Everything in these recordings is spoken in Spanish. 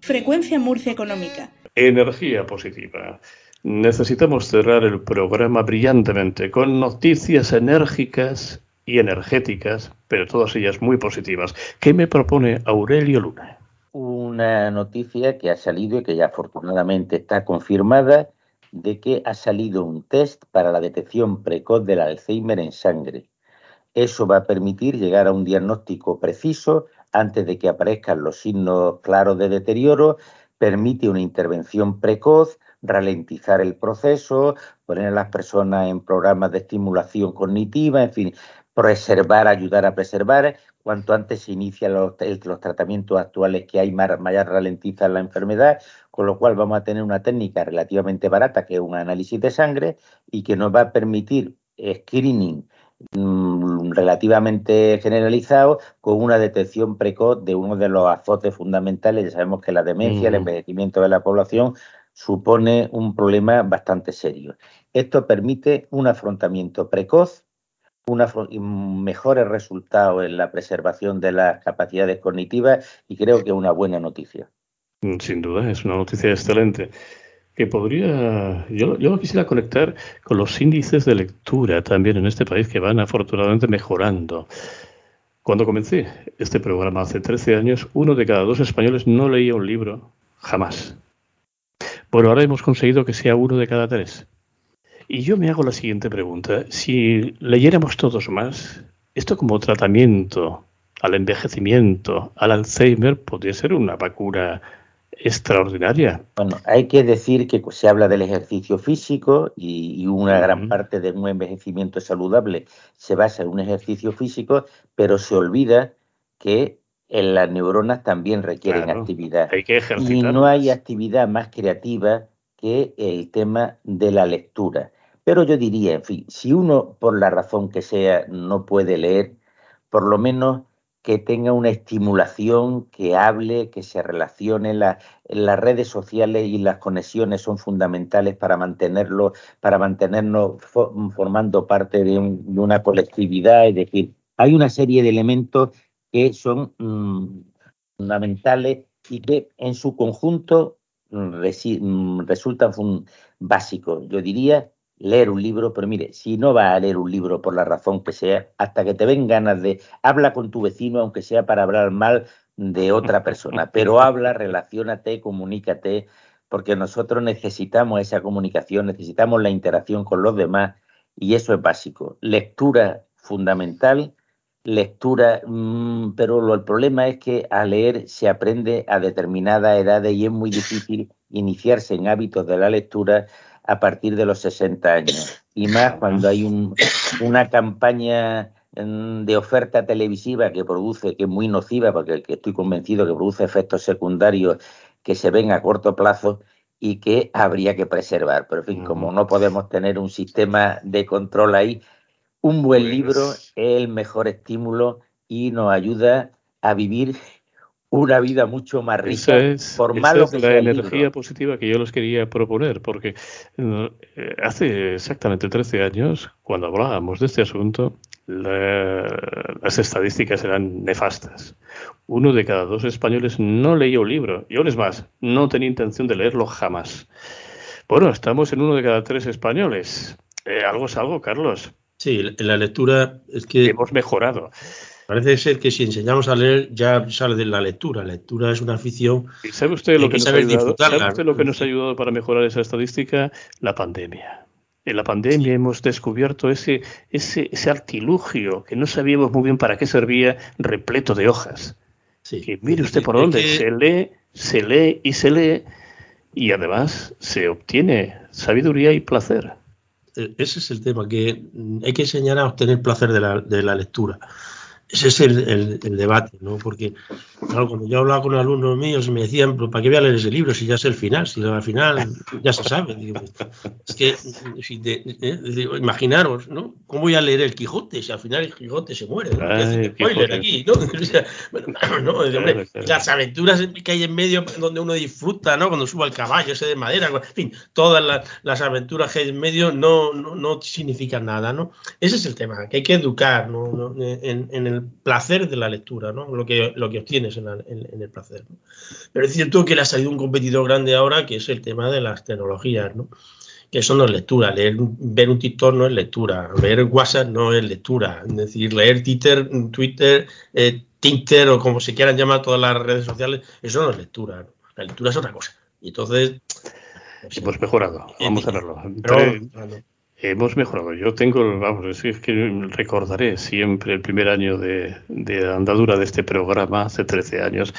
Frecuencia Murcia Económica. Energía positiva. Necesitamos cerrar el programa brillantemente con noticias enérgicas y energéticas, pero todas ellas muy positivas. ¿Qué me propone Aurelio Luna? Una noticia que ha salido y que ya afortunadamente está confirmada de que ha salido un test para la detección precoz del Alzheimer en sangre. Eso va a permitir llegar a un diagnóstico preciso antes de que aparezcan los signos claros de deterioro, permite una intervención precoz, ralentizar el proceso, poner a las personas en programas de estimulación cognitiva, en fin, preservar, ayudar a preservar. Cuanto antes se inician los, los, tratamientos actuales que hay, más, ralentizan la enfermedad, con lo cual vamos a tener una técnica relativamente barata, que es un análisis de sangre, y que nos va a permitir screening mmm, relativamente generalizado con una detección precoz de uno de los azotes fundamentales. Ya sabemos que la demencia, mm. el envejecimiento de la población, supone un problema bastante serio. Esto permite un afrontamiento precoz, una, mejores resultados en la preservación de las capacidades cognitivas y creo que es una buena noticia. Sin duda, es una noticia excelente que podría, yo, yo lo quisiera conectar con los índices de lectura también en este país que van afortunadamente mejorando. Cuando comencé este programa hace 13 años, uno de cada dos españoles no leía un libro jamás. Bueno, ahora hemos conseguido que sea uno de cada tres. Y yo me hago la siguiente pregunta. Si leyéramos todos más, esto como tratamiento al envejecimiento, al Alzheimer, podría ser una vacuna extraordinaria. Bueno, hay que decir que se habla del ejercicio físico y, una gran parte de un envejecimiento saludable se basa en un ejercicio físico, pero se olvida que en las neuronas también requieren actividad. Hay que y no hay actividad más creativa que el tema de la lectura. Pero yo diría, en fin, si uno por la razón que sea no puede leer, por lo menos que tenga una estimulación, que hable, que se relacione. La, las redes sociales y las conexiones son fundamentales para mantenerlo, para mantenernos formando parte de, de, una colectividad. Es decir, hay una serie de elementos que son mm, fundamentales y que en su conjunto mm, resultan básicos. Yo diría leer un libro, pero mire, si no va a leer un libro por la razón que sea, hasta que te ven ganas de habla con tu vecino, aunque sea para hablar mal de otra persona, pero habla, relacionate, comunícate, porque nosotros necesitamos esa comunicación, necesitamos la interacción con los demás y eso es básico. Lectura fundamental lectura, mm, pero el problema es que a leer se aprende a determinadas edades y es muy difícil iniciarse en hábitos de la lectura a partir de los 60 años. Y más cuando hay una campaña mm, de oferta televisiva que produce, que es muy nociva, porque estoy convencido que produce efectos secundarios que se ven a corto plazo y que habría que preservar. Pero en fin, como no podemos tener un sistema de control ahí, un buen pues libro es el mejor estímulo y nos ayuda a vivir una vida mucho más rica. Esa es, por la energía positiva que yo les quería proponer, porque eh, hace exactamente 13 años, cuando hablábamos de este asunto, las estadísticas eran nefastas. Uno de cada dos españoles no leía un libro, y aún es más, no tenía intención de leerlo jamás. Bueno, estamos en uno de cada tres españoles. Eh, algo es algo, Carlos. Sí, la lectura es que... Hemos mejorado. Parece ser que si enseñamos a leer ya sale de la lectura. La lectura es una afición. ¿Y sabe usted lo que, nos ha ayudado, ¿sabe usted lo que nos ha ayudado para mejorar esa estadística? La pandemia. En la pandemia hemos descubierto ese, ese, ese artilugio que no sabíamos muy bien para qué servía, repleto de hojas. Sí. Que mire usted por dónde. Se lee, se lee y se lee y además se obtiene sabiduría y placer. E, ese es el tema, que hay que enseñar a obtener placer de la, de la lectura. Ese es el, debate, ¿no? Porque, claro, cuando yo hablaba con alumnos míos me decían, ¿para qué voy a leer ese libro si ya sé el final? Si al final ya se sabe. es que, eh, imaginaros, ¿no? ¿Cómo voy a leer el Quijote si al final el Quijote se muere? spoiler aquí, ¿no? bueno, las aventuras que hay en medio donde uno disfruta, ¿no? Cuando suba al caballo ese de madera, en fin, todas las, aventuras que hay en medio no, no, significan nada, ¿no? Ese es el tema, que hay que educar, ¿no? En, en el placer de la lectura, ¿no? Lo que, lo que obtienes en, el placer. Pero es cierto que le ha salido un competidor grande ahora, que es el tema de las tecnologías, ¿no? Que eso no es lectura. Leer, ver un TikTok no es lectura. Leer WhatsApp no es lectura. Es decir, leer Twitter, Twitter, eh, Twitter o como se quieran llamar todas las redes sociales, eso no es lectura. La lectura es otra cosa. Y entonces. Hemos mejorado. Vamos a verlo. Hemos mejorado. Yo tengo, vamos, es que recordaré siempre el primer año de, andadura de este programa, hace 13 años,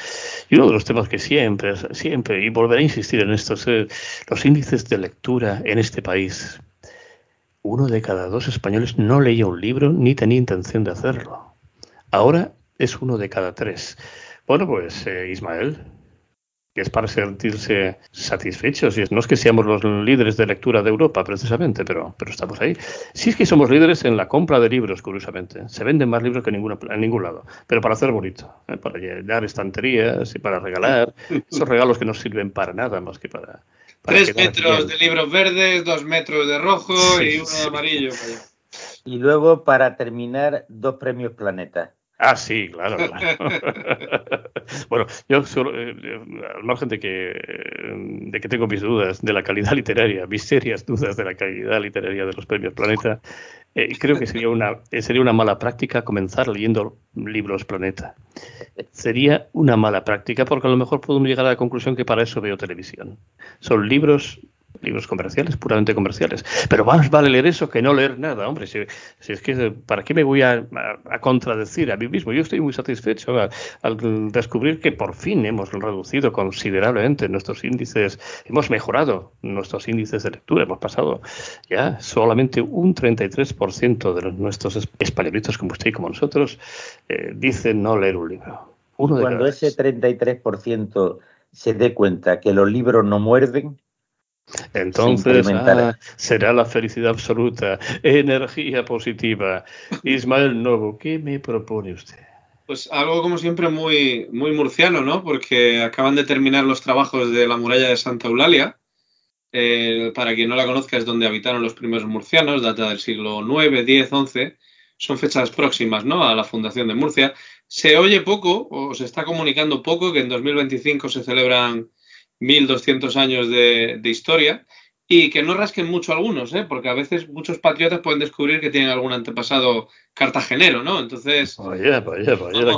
y uno de los temas que siempre, siempre, y volveré a insistir en esto, es eh, los índices de lectura en este país. Uno de cada dos españoles no leía un libro ni tenía intención de hacerlo. Ahora es uno de cada tres. Bueno, pues eh, Ismael, que es para sentirse satisfechos. Y no es que seamos los líderes de lectura de Europa, precisamente, pero, pero estamos ahí. Sí es que somos líderes en la compra de libros, curiosamente. Se venden más libros que en, ninguna, en ningún lado, pero para hacer bonito, ¿eh? para llenar estanterías y para regalar. Esos regalos que no sirven para nada más que para... Tres metros de libros verdes, dos metros de rojo y uno de amarillo. Y luego, para terminar, dos premios Planeta. Ah, sí, claro. bueno, yo solo, eh, al margen de que, de que tengo mis dudas de la calidad literaria, mis serias dudas de la calidad literaria de los premios Planeta, eh, creo que sería una, sería una mala práctica comenzar leyendo libros Planeta. Sería una mala práctica porque a lo mejor podemos llegar a la conclusión que para eso veo televisión. Son libros libros comerciales, puramente comerciales. Pero más vale leer eso que no leer nada, hombre. Si, es que, ¿para qué me voy a, contradecir a mí mismo? Yo estoy muy satisfecho al, descubrir que por fin hemos reducido considerablemente nuestros índices, hemos mejorado nuestros índices de lectura. Hemos pasado ya solamente un 33% de nuestros españolitos como usted y como nosotros eh, dicen no leer un libro. Cuando ese 33% se dé cuenta que los libros no muerden, entonces ah, será la felicidad absoluta, energía positiva. Ismael Novo, ¿qué me propone usted? Pues algo como siempre muy, muy murciano, ¿no? Porque acaban de terminar los trabajos de la muralla de Santa Eulalia. Eh, para quien no la conozca, es donde habitaron los primeros murcianos, data del siglo IX, X, XI. Son fechas próximas, ¿no? A la fundación de Murcia. Se oye poco, o se está comunicando poco, que en 2025 se celebran 1200 años de, historia y que no rasquen mucho algunos, ¿eh? porque a veces muchos patriotas pueden descubrir que tienen algún antepasado cartagenero, ¿no? Entonces. Vaya, vaya, vaya,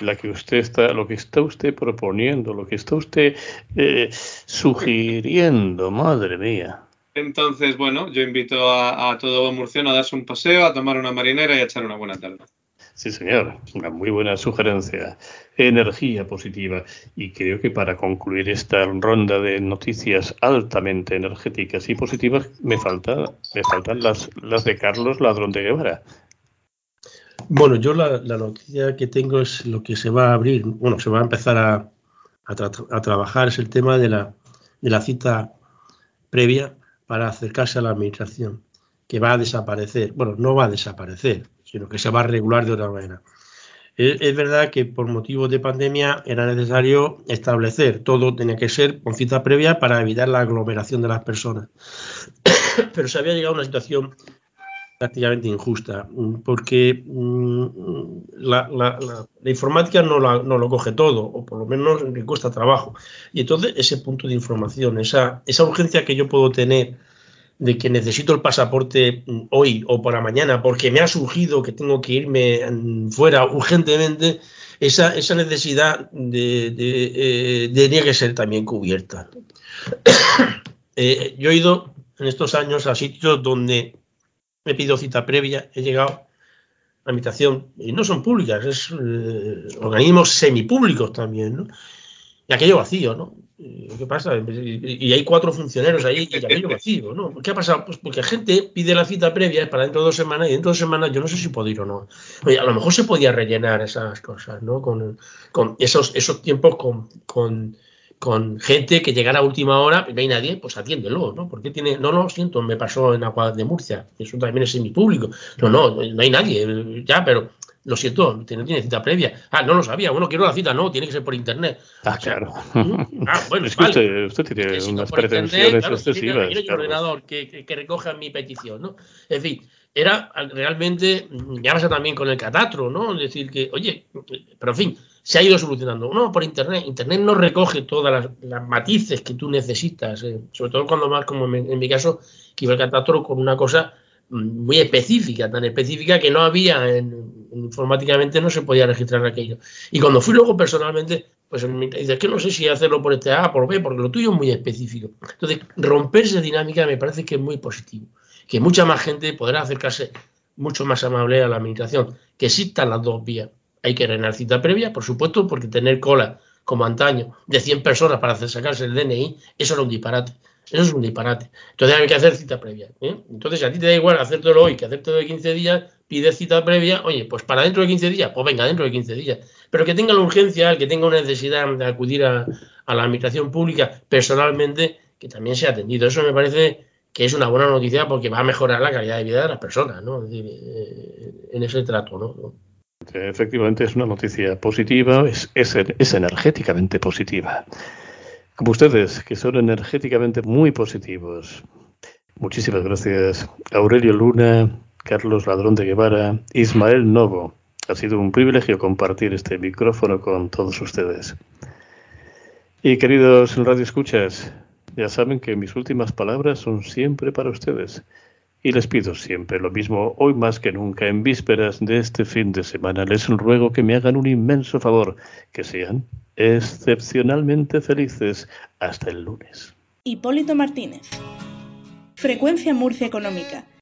la que, usted está, lo que está usted proponiendo, lo que está usted eh, sugiriendo, madre mía. Entonces, bueno, yo invito a, a todo murciano a darse un paseo, a tomar una marinera y a echar una buena tarde. Sí, señor, una muy buena sugerencia. Energía positiva. Y creo que para concluir esta ronda de noticias altamente energéticas y positivas, me, falta, me faltan las, las de Carlos Ladrón de Guevara. Bueno, yo la, noticia que tengo es lo que se va a abrir, bueno, se va a empezar a, a trabajar, es el tema de la, de la cita previa para acercarse a la administración, que va a desaparecer. Bueno, no va a desaparecer, sino que se va a regular de otra manera. Es, verdad que por motivos de pandemia era necesario establecer, todo tenía que ser con cita previa para evitar la aglomeración de las personas. Pero se había llegado a una situación prácticamente injusta, porque mm, la, informática no, lo coge todo, o por lo menos le cuesta trabajo. Y entonces ese punto de información, esa urgencia que yo puedo tener de que necesito el pasaporte hoy o para mañana porque me ha surgido que tengo que irme fuera urgentemente, esa, esa necesidad de, de, eh, que ser también cubierta. Eh, yo he ido en estos años a sitios donde he pedido cita previa, he llegado a habitación, y no son públicas, es eh, organismos semipúblicos también, ¿no? Y aquello vacío, ¿no? ¿Qué pasa? Y, hay cuatro funcionarios ahí y aquello vacío, ¿no? ¿Qué ha pasado? Pues porque gente pide la cita previa para dentro de dos semanas y dentro de dos semanas yo no sé si puedo ir o no. Oye, a lo mejor se podía rellenar esas cosas, ¿no? Con, esos, esos tiempos con, gente que llegara a última hora y no hay nadie, pues atiéndelo, ¿no? Porque tiene, no lo siento, me pasó en Agua de Murcia, eso también es mi público. No, no, no hay nadie, ya, pero lo siento, no tiene cita previa. Ah, no lo sabía. Bueno, quiero la cita, no, tiene que ser por internet. Ah, claro. Ah, bueno, es que usted, tiene unas pretensiones excesivas. Tiene un ordenador que, que, recoja mi petición, ¿no? En fin, era realmente, ya pasa también con el catastro, ¿no? Es decir, que, oye, pero en fin, se ha ido solucionando. No, por internet. Internet no recoge todas las, matices que tú necesitas, eh, sobre todo cuando más, como en, mi caso, que iba el catastro con una cosa muy específica, tan específica que no había, en, informáticamente no se podía registrar aquello. Y cuando fui luego personalmente, pues dices que no sé si hacerlo por este A, por B, porque lo tuyo es muy específico. Entonces, romper esa dinámica me parece que es muy positivo, que mucha más gente podrá acercarse mucho más amable a la administración, que existan las dos vías. Hay que reinar cita previa, por supuesto, porque tener cola como antaño de 100 personas para sacarse el DNI, eso era un disparate. Eso es un disparate. Entonces hay que hacer cita previa. ¿eh? Entonces, si a ti te da igual hacértelo hoy que hacértelo de 15 días, pides cita previa, oye, pues para dentro de 15 días, pues venga, dentro de 15 días. Pero que tenga la urgencia, el que tenga una necesidad de acudir a, la administración pública personalmente, que también sea atendido. Eso me parece que es una buena noticia porque va a mejorar la calidad de vida de las personas, ¿no? Eh, en ese trato, ¿no? Efectivamente es una noticia positiva, es, es energéticamente positiva como ustedes, que son energéticamente muy positivos. Muchísimas gracias, Aurelio Luna, Carlos Ladrón de Guevara, Ismael Novo. Ha sido un privilegio compartir este micrófono con todos ustedes. Y queridos Radio Escuchas, ya saben que mis últimas palabras son siempre para ustedes. Y les pido siempre lo mismo, hoy más que nunca, en vísperas de este fin de semana, les ruego que me hagan un inmenso favor, que sean excepcionalmente felices hasta el lunes. Hipólito Martínez. Frecuencia Murcia Económica